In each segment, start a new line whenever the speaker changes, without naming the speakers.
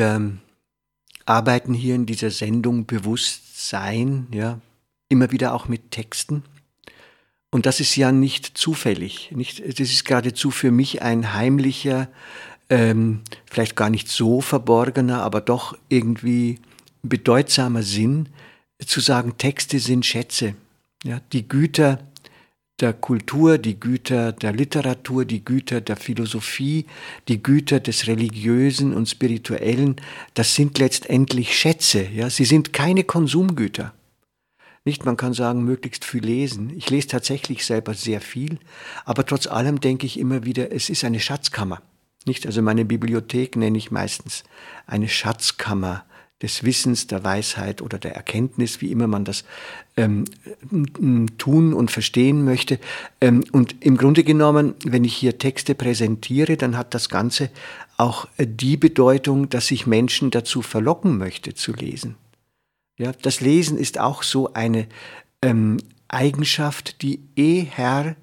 Wir arbeiten hier in dieser Sendung Bewusstsein, ja, immer wieder auch mit Texten. Und das ist ja nicht zufällig. Nicht, das ist geradezu für mich ein heimlicher, ähm, vielleicht gar nicht so verborgener, aber doch irgendwie bedeutsamer Sinn, zu sagen, Texte sind Schätze. Ja, die Güter der Kultur, die Güter der Literatur, die Güter der Philosophie, die Güter des Religiösen und Spirituellen, das sind letztendlich Schätze. Ja? Sie sind keine Konsumgüter. Nicht, man kann sagen, möglichst viel lesen. Ich lese tatsächlich selber sehr viel, aber trotz allem denke ich immer wieder, es ist eine Schatzkammer. Nicht, also meine Bibliothek nenne ich meistens eine Schatzkammer des Wissens, der Weisheit oder der Erkenntnis, wie immer man das ähm, tun und verstehen möchte. Ähm, und im Grunde genommen, wenn ich hier Texte präsentiere, dann hat das Ganze auch äh, die Bedeutung, dass ich Menschen dazu verlocken möchte zu lesen. Ja, das Lesen ist auch so eine ähm, Eigenschaft, die eher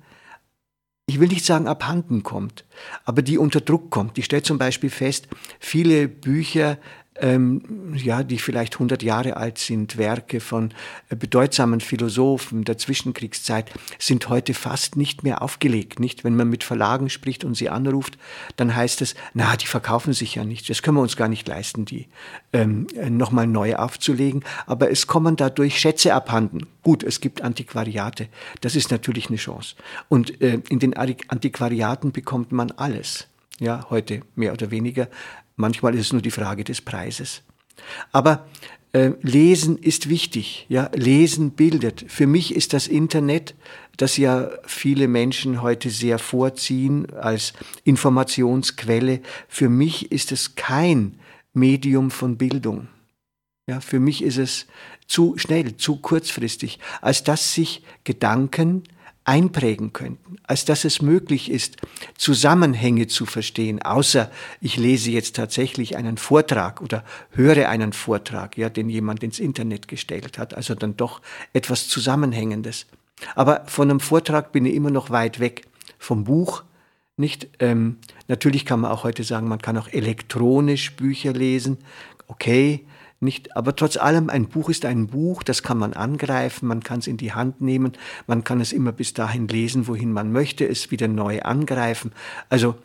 ich will nicht sagen abhanden kommt, aber die unter Druck kommt. Ich stelle zum Beispiel fest, viele Bücher ähm, ja, die vielleicht 100 Jahre alt sind, Werke von äh, bedeutsamen Philosophen der Zwischenkriegszeit, sind heute fast nicht mehr aufgelegt. Nicht, wenn man mit Verlagen spricht und sie anruft, dann heißt es, na, die verkaufen sich ja nicht. Das können wir uns gar nicht leisten, die ähm, nochmal neu aufzulegen. Aber es kommen dadurch Schätze abhanden. Gut, es gibt Antiquariate. Das ist natürlich eine Chance. Und äh, in den Antiquariaten bekommt man alles ja, heute mehr oder weniger. Manchmal ist es nur die Frage des Preises. Aber äh, Lesen ist wichtig. Ja, Lesen bildet. Für mich ist das Internet, das ja viele Menschen heute sehr vorziehen als Informationsquelle, für mich ist es kein Medium von Bildung. Ja, für mich ist es zu schnell, zu kurzfristig, als dass sich Gedanken einprägen könnten, als dass es möglich ist, Zusammenhänge zu verstehen, außer ich lese jetzt tatsächlich einen Vortrag oder höre einen Vortrag, ja, den jemand ins Internet gestellt hat, also dann doch etwas Zusammenhängendes. Aber von einem Vortrag bin ich immer noch weit weg vom Buch. Nicht, ähm, natürlich kann man auch heute sagen, man kann auch elektronisch Bücher lesen. Okay, nicht, aber trotz allem, ein Buch ist ein Buch, das kann man angreifen, man kann es in die Hand nehmen, man kann es immer bis dahin lesen, wohin man möchte, es wieder neu angreifen. Also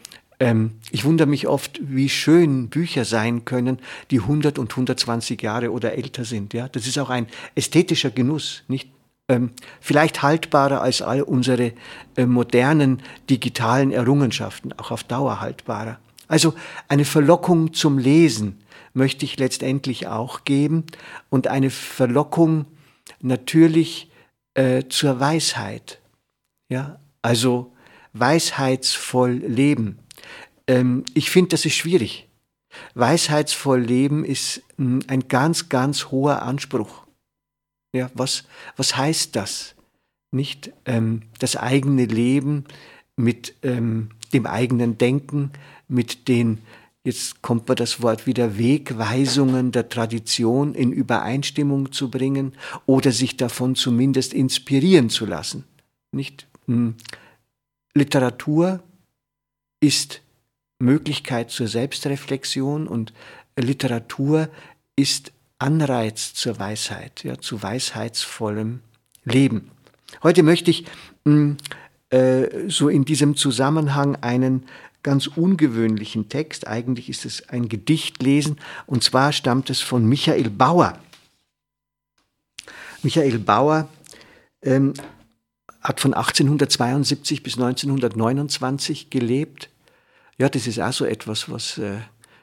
ähm, ich wundere mich oft, wie schön Bücher sein können, die 100 und 120 Jahre oder älter sind. Ja, das ist auch ein ästhetischer Genuss, nicht? Ähm, vielleicht haltbarer als all unsere äh, modernen digitalen Errungenschaften, auch auf Dauer haltbarer. Also eine Verlockung zum Lesen, möchte ich letztendlich auch geben und eine Verlockung natürlich äh, zur Weisheit. Ja, also weisheitsvoll leben. Ähm, ich finde, das ist schwierig. Weisheitsvoll leben ist hm, ein ganz, ganz hoher Anspruch. Ja, was, was heißt das? Nicht ähm, das eigene Leben mit ähm, dem eigenen Denken, mit den jetzt kommt man das Wort wieder, Wegweisungen der Tradition in Übereinstimmung zu bringen oder sich davon zumindest inspirieren zu lassen. Nicht? Hm. Literatur ist Möglichkeit zur Selbstreflexion und Literatur ist Anreiz zur Weisheit, ja, zu weisheitsvollem Leben. Heute möchte ich mh, hm, äh, so in diesem Zusammenhang einen ganz ungewöhnlichen Text. Eigentlich ist es ein Gedicht lesen und zwar stammt es von Michael Bauer. Michael Bauer ähm, hat von 1872 bis 1929 gelebt. Ja, das ist auch so etwas, was äh,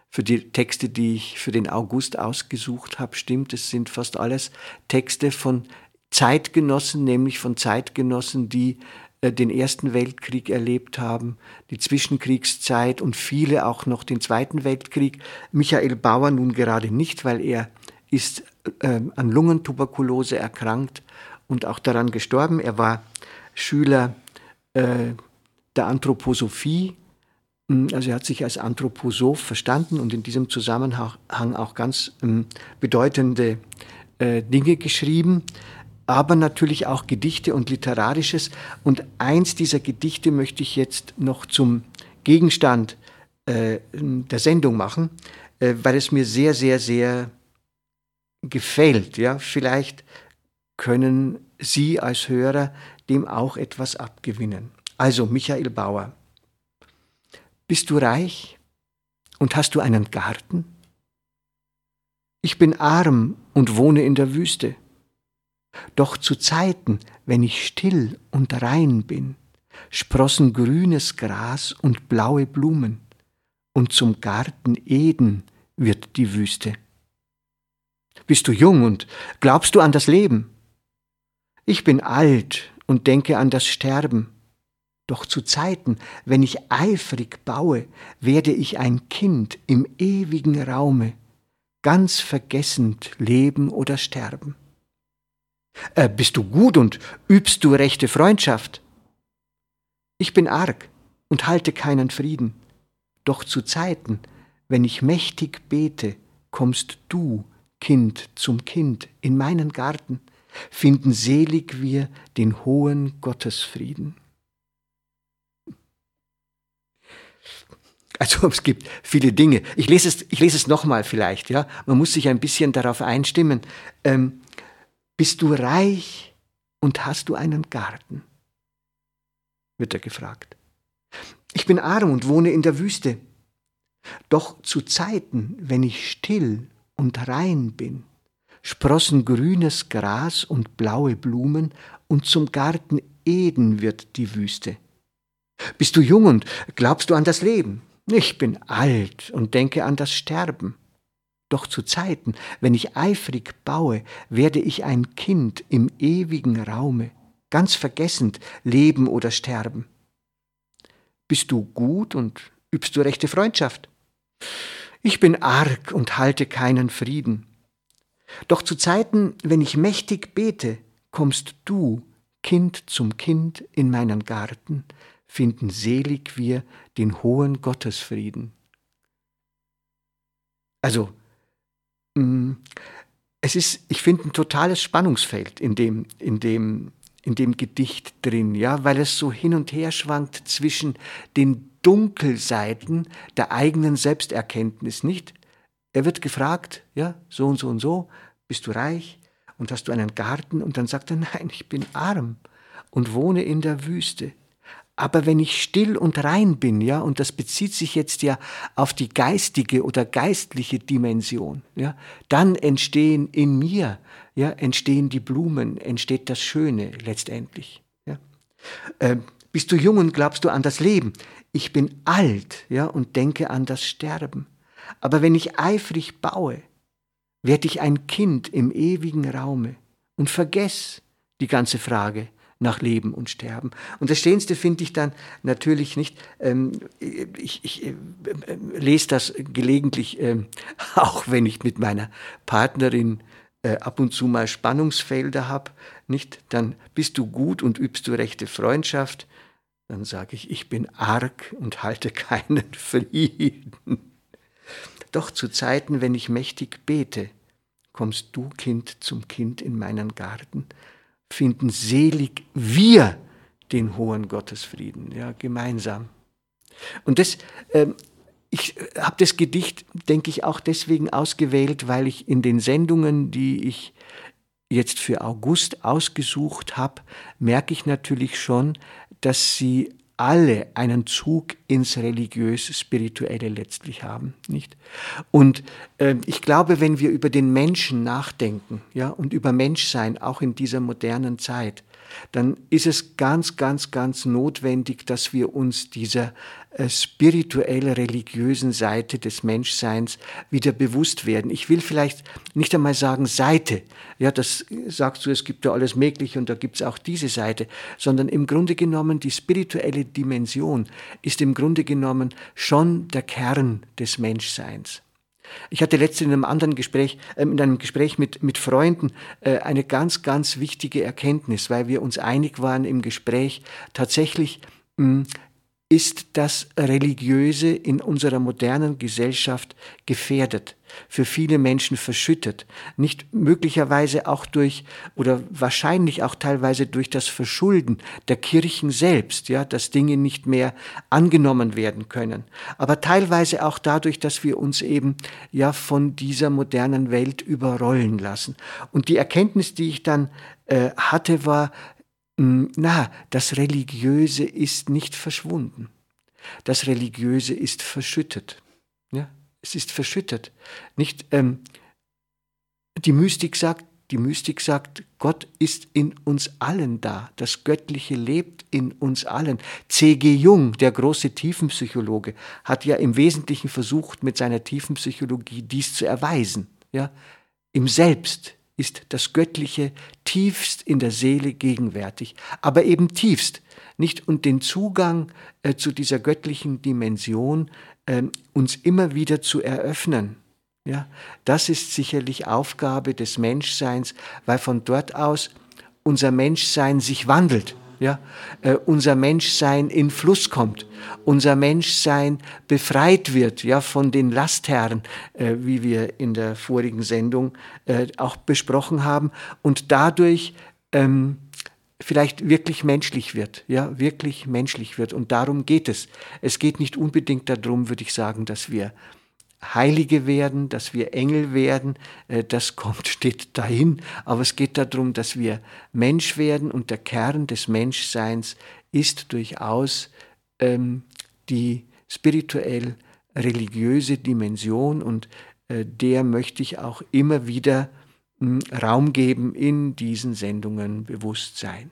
für die Texte, die ich für den August ausgesucht habe, stimmt. Es sind fast alles Texte von Zeitgenossen, nämlich von Zeitgenossen, die den Ersten Weltkrieg erlebt haben, die Zwischenkriegszeit und viele auch noch den Zweiten Weltkrieg. Michael Bauer nun gerade nicht, weil er ist äh, an Lungentuberkulose erkrankt und auch daran gestorben. Er war Schüler äh, der Anthroposophie, hm, also er hat sich als Anthroposoph verstanden und in diesem Zusammenhang auch ganz ähm, bedeutende äh, Dinge geschrieben aber natürlich auch Gedichte und Literarisches. Und eins dieser Gedichte möchte ich jetzt noch zum Gegenstand äh, der Sendung machen, äh, weil es mir sehr, sehr, sehr gefällt. Ja, vielleicht können Sie als Hörer dem auch etwas abgewinnen. Also Michael Bauer, bist du reich und hast du einen Garten? Ich bin arm und wohne in der Wüste. Doch zu Zeiten, wenn ich still und rein bin, sprossen grünes Gras und blaue Blumen, und zum Garten Eden wird die Wüste. Bist du jung und glaubst du an das Leben? Ich bin alt und denke an das Sterben. Doch zu Zeiten, wenn ich eifrig baue, werde ich ein Kind im ewigen Raume, ganz vergessend leben oder sterben. Äh, bist du gut und übst du rechte Freundschaft? Ich bin arg und halte keinen Frieden. Doch zu Zeiten, wenn ich mächtig bete, kommst du, Kind zum Kind, in meinen Garten, finden selig wir den hohen Gottesfrieden. Also es gibt viele Dinge. Ich lese es, ich lese es nochmal vielleicht. Ja, man muss sich ein bisschen darauf einstimmen. Ähm, bist du reich und hast du einen Garten? wird er gefragt. Ich bin arm und wohne in der Wüste. Doch zu Zeiten, wenn ich still und rein bin, sprossen grünes Gras und blaue Blumen, und zum Garten Eden wird die Wüste. Bist du jung und glaubst du an das Leben? Ich bin alt und denke an das Sterben. Doch zu Zeiten, wenn ich eifrig baue, werde ich ein Kind im ewigen Raume, ganz vergessend leben oder sterben. Bist du gut und übst du rechte Freundschaft? Ich bin arg und halte keinen Frieden. Doch zu Zeiten, wenn ich mächtig bete, kommst du, Kind zum Kind, in meinen Garten, finden selig wir den hohen Gottesfrieden. Also, es ist, ich finde, ein totales Spannungsfeld in dem, in dem, in dem Gedicht drin, ja, weil es so hin und her schwankt zwischen den Dunkelseiten der eigenen Selbsterkenntnis, nicht? Er wird gefragt, ja, so und so und so, bist du reich und hast du einen Garten? Und dann sagt er, nein, ich bin arm und wohne in der Wüste. Aber wenn ich still und rein bin, ja, und das bezieht sich jetzt ja auf die geistige oder geistliche Dimension, ja, dann entstehen in mir, ja, entstehen die Blumen, entsteht das Schöne letztendlich. Ja. Äh, bist du jung und glaubst du an das Leben? Ich bin alt, ja, und denke an das Sterben. Aber wenn ich eifrig baue, werde ich ein Kind im ewigen Raume und vergess die ganze Frage, nach Leben und Sterben. Und das Stehendste finde ich dann natürlich nicht, ähm, ich, ich äh, lese das gelegentlich, äh, auch wenn ich mit meiner Partnerin äh, ab und zu mal Spannungsfelder habe, nicht, dann bist du gut und übst du rechte Freundschaft, dann sage ich, ich bin arg und halte keinen Frieden. Doch zu Zeiten, wenn ich mächtig bete, kommst du, Kind, zum Kind in meinen Garten finden selig wir den hohen Gottesfrieden, ja, gemeinsam. Und das, äh, ich habe das Gedicht, denke ich, auch deswegen ausgewählt, weil ich in den Sendungen, die ich jetzt für August ausgesucht habe, merke ich natürlich schon, dass sie alle einen Zug ins religiös-spirituelle letztlich haben, nicht? Und äh, ich glaube, wenn wir über den Menschen nachdenken, ja, und über Menschsein, auch in dieser modernen Zeit, dann ist es ganz, ganz, ganz notwendig, dass wir uns dieser äh, spirituell-religiösen Seite des Menschseins wieder bewusst werden. Ich will vielleicht nicht einmal sagen Seite, ja, das sagst du, es gibt ja alles Mögliche und da gibt es auch diese Seite, sondern im Grunde genommen die spirituelle Dimension ist im Grunde genommen schon der Kern des Menschseins. Ich hatte letztens in einem anderen Gespräch, äh, in einem Gespräch mit, mit Freunden äh, eine ganz, ganz wichtige Erkenntnis, weil wir uns einig waren im Gespräch, tatsächlich mh, hm, ist das Religiöse in unserer modernen Gesellschaft gefährdet, für viele Menschen verschüttet, nicht möglicherweise auch durch oder wahrscheinlich auch teilweise durch das Verschulden der Kirchen selbst, ja, dass Dinge nicht mehr angenommen werden können, aber teilweise auch dadurch, dass wir uns eben ja von dieser modernen Welt überrollen lassen. Und die Erkenntnis, die ich dann äh, hatte, war, na, das Religiöse ist nicht verschwunden. Das Religiöse ist verschüttet. Ja, es ist verschüttet. Nicht, ähm, die Mystik sagt, die Mystik sagt, Gott ist in uns allen da. Das Göttliche lebt in uns allen. C.G. Jung, der große Tiefenpsychologe, hat ja im Wesentlichen versucht, mit seiner Tiefenpsychologie dies zu erweisen. Ja, im Selbst ist das Göttliche tiefst in der Seele gegenwärtig, aber eben tiefst, nicht und den Zugang äh, zu dieser göttlichen Dimension äh, uns immer wieder zu eröffnen. Ja, das ist sicherlich Aufgabe des Menschseins, weil von dort aus unser Menschsein sich wandelt ja, äh, unser Menschsein in Fluss kommt, unser Menschsein befreit wird, ja, von den Lastherren, äh, wie wir in der vorigen Sendung äh, auch besprochen haben, und dadurch ähm, vielleicht wirklich menschlich wird, ja, wirklich menschlich wird. Und darum geht es. Es geht nicht unbedingt darum, würde ich sagen, dass wir Heilige werden, dass wir Engel werden, äh, das kommt, steht dahin. Aber es geht darum, dass wir Mensch werden und der Kern des Menschseins ist durchaus ähm, die spirituell religiöse Dimension und äh, der möchte ich auch immer wieder mh, hm, Raum geben in diesen Sendungen Bewusstsein.